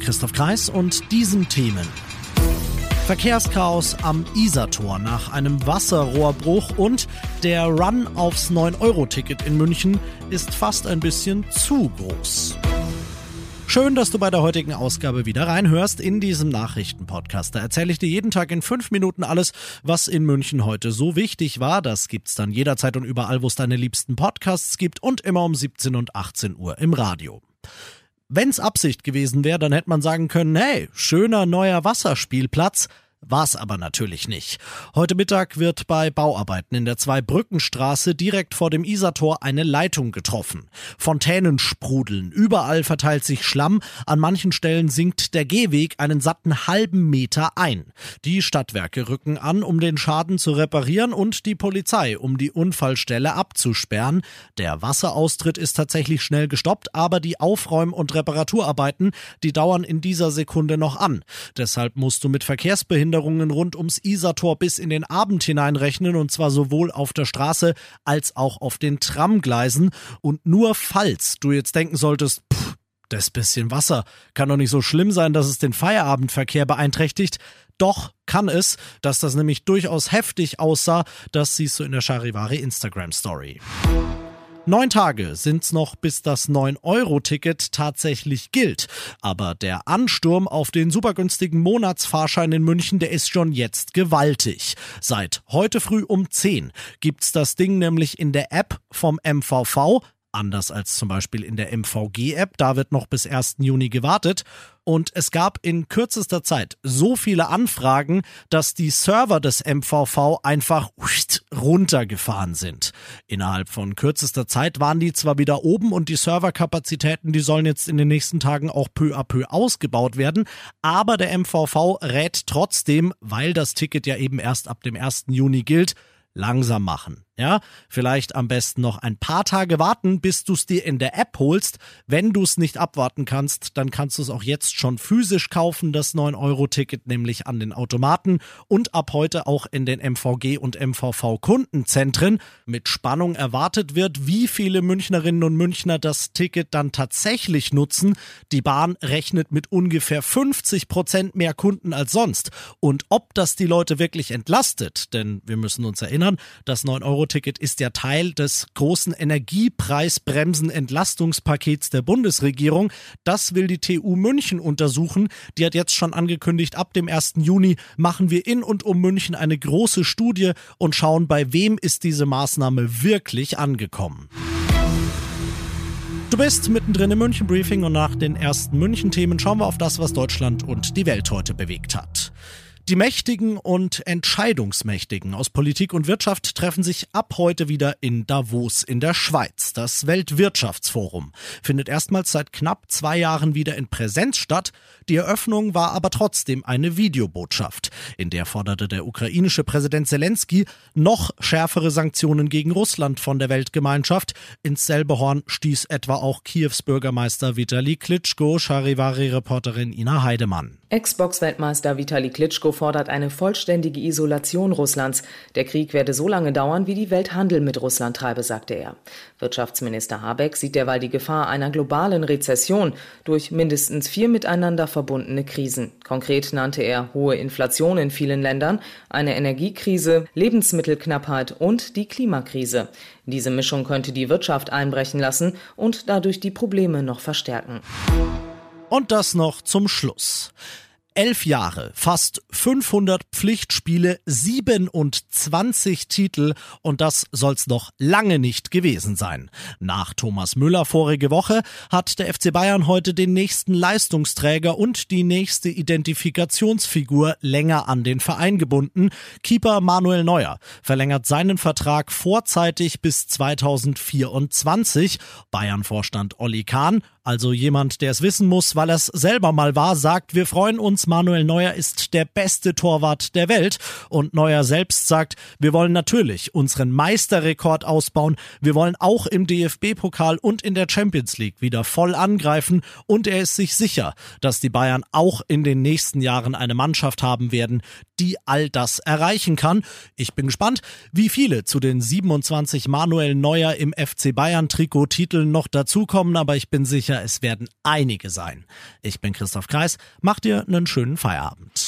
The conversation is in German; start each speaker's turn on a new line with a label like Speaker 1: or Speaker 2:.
Speaker 1: Christoph Kreis und diesen Themen. Verkehrschaos am Isartor nach einem Wasserrohrbruch und der Run aufs 9-Euro-Ticket in München ist fast ein bisschen zu groß. Schön, dass du bei der heutigen Ausgabe wieder reinhörst in diesem Nachrichtenpodcast. Da erzähle ich dir jeden Tag in fünf Minuten alles, was in München heute so wichtig war. Das gibt's dann jederzeit und überall, wo es deine liebsten Podcasts gibt und immer um 17 und 18 Uhr im Radio. Wenn's Absicht gewesen wäre, dann hätte man sagen können, hey, schöner neuer Wasserspielplatz. War's aber natürlich nicht. Heute Mittag wird bei Bauarbeiten in der Zweibrückenstraße direkt vor dem Isartor eine Leitung getroffen. Fontänen sprudeln, überall verteilt sich Schlamm, an manchen Stellen sinkt der Gehweg einen satten halben Meter ein. Die Stadtwerke rücken an, um den Schaden zu reparieren und die Polizei, um die Unfallstelle abzusperren. Der Wasseraustritt ist tatsächlich schnell gestoppt, aber die Aufräum- und Reparaturarbeiten, die dauern in dieser Sekunde noch an. Deshalb musst du mit Verkehrsbehinderungen rund ums Isartor bis in den Abend hineinrechnen und zwar sowohl auf der Straße als auch auf den Tramgleisen. Und nur falls du jetzt denken solltest, pff, das bisschen Wasser kann doch nicht so schlimm sein, dass es den Feierabendverkehr beeinträchtigt. Doch kann es, dass das nämlich durchaus heftig aussah, das siehst du in der Charivari Instagram Story. Neun Tage sind's noch, bis das 9-Euro-Ticket tatsächlich gilt. Aber der Ansturm auf den supergünstigen Monatsfahrschein in München, der ist schon jetzt gewaltig. Seit heute früh um 10 gibt's das Ding nämlich in der App vom MVV Anders als zum Beispiel in der MVG-App, da wird noch bis 1. Juni gewartet. Und es gab in kürzester Zeit so viele Anfragen, dass die Server des MVV einfach runtergefahren sind. Innerhalb von kürzester Zeit waren die zwar wieder oben und die Serverkapazitäten, die sollen jetzt in den nächsten Tagen auch peu à peu ausgebaut werden, aber der MVV rät trotzdem, weil das Ticket ja eben erst ab dem 1. Juni gilt, langsam machen. Ja, vielleicht am besten noch ein paar Tage warten, bis du es dir in der App holst. Wenn du es nicht abwarten kannst, dann kannst du es auch jetzt schon physisch kaufen, das 9-Euro-Ticket nämlich an den Automaten und ab heute auch in den MVG und MVV-Kundenzentren. Mit Spannung erwartet wird, wie viele Münchnerinnen und Münchner das Ticket dann tatsächlich nutzen. Die Bahn rechnet mit ungefähr 50 Prozent mehr Kunden als sonst. Und ob das die Leute wirklich entlastet, denn wir müssen uns erinnern, das 9-Euro Euro-Ticket ist ja Teil des großen Energiepreisbremsen-Entlastungspakets der Bundesregierung. Das will die TU München untersuchen. Die hat jetzt schon angekündigt, ab dem 1. Juni machen wir in und um München eine große Studie und schauen, bei wem ist diese Maßnahme wirklich angekommen. Du bist mittendrin im München Briefing und nach den ersten München Themen schauen wir auf das, was Deutschland und die Welt heute bewegt hat. Die Mächtigen und Entscheidungsmächtigen aus Politik und Wirtschaft treffen sich ab heute wieder in Davos in der Schweiz. Das Weltwirtschaftsforum findet erstmals seit knapp zwei Jahren wieder in Präsenz statt. Die Eröffnung war aber trotzdem eine Videobotschaft. In der forderte der ukrainische Präsident Zelensky noch schärfere Sanktionen gegen Russland von der Weltgemeinschaft. Ins selbe Horn stieß etwa auch Kiews Bürgermeister Vitali Klitschko, Charivari-Reporterin Ina Heidemann.
Speaker 2: Ex-Box-Weltmeister Vitali Klitschko fordert eine vollständige Isolation Russlands. Der Krieg werde so lange dauern, wie die Welt Handel mit Russland treibe, sagte er. Wirtschaftsminister Habeck sieht derweil die Gefahr einer globalen Rezession durch mindestens vier miteinander verbundene Krisen. Konkret nannte er hohe Inflation in vielen Ländern, eine Energiekrise, Lebensmittelknappheit und die Klimakrise. Diese Mischung könnte die Wirtschaft einbrechen lassen und dadurch die Probleme noch verstärken.
Speaker 1: Und das noch zum Schluss. Elf Jahre, fast 500 Pflichtspiele, 27 Titel und das soll's noch lange nicht gewesen sein. Nach Thomas Müller vorige Woche hat der FC Bayern heute den nächsten Leistungsträger und die nächste Identifikationsfigur länger an den Verein gebunden. Keeper Manuel Neuer verlängert seinen Vertrag vorzeitig bis 2024. Bayern-Vorstand Olli Kahn Also jemand, der es wissen muss, weil er es selber mal war, sagt, wir freuen uns, Manuel Neuer ist der beste Torwart der Welt. Und Neuer selbst sagt, wir wollen natürlich unseren Meisterrekord ausbauen. Wir wollen auch im DFB-Pokal und in der Champions League wieder voll angreifen. Und er ist sich sicher, dass die Bayern auch in den nächsten Jahren eine Mannschaft haben werden, die all das erreichen kann. Ich bin gespannt, wie viele zu den 27 Manuel Neuer im FC Bayern Trikot-Titeln noch dazukommen, aber ich bin sicher, es werden einige sein. Ich bin Christoph Kreis, macht dir einen schönen Feierabend.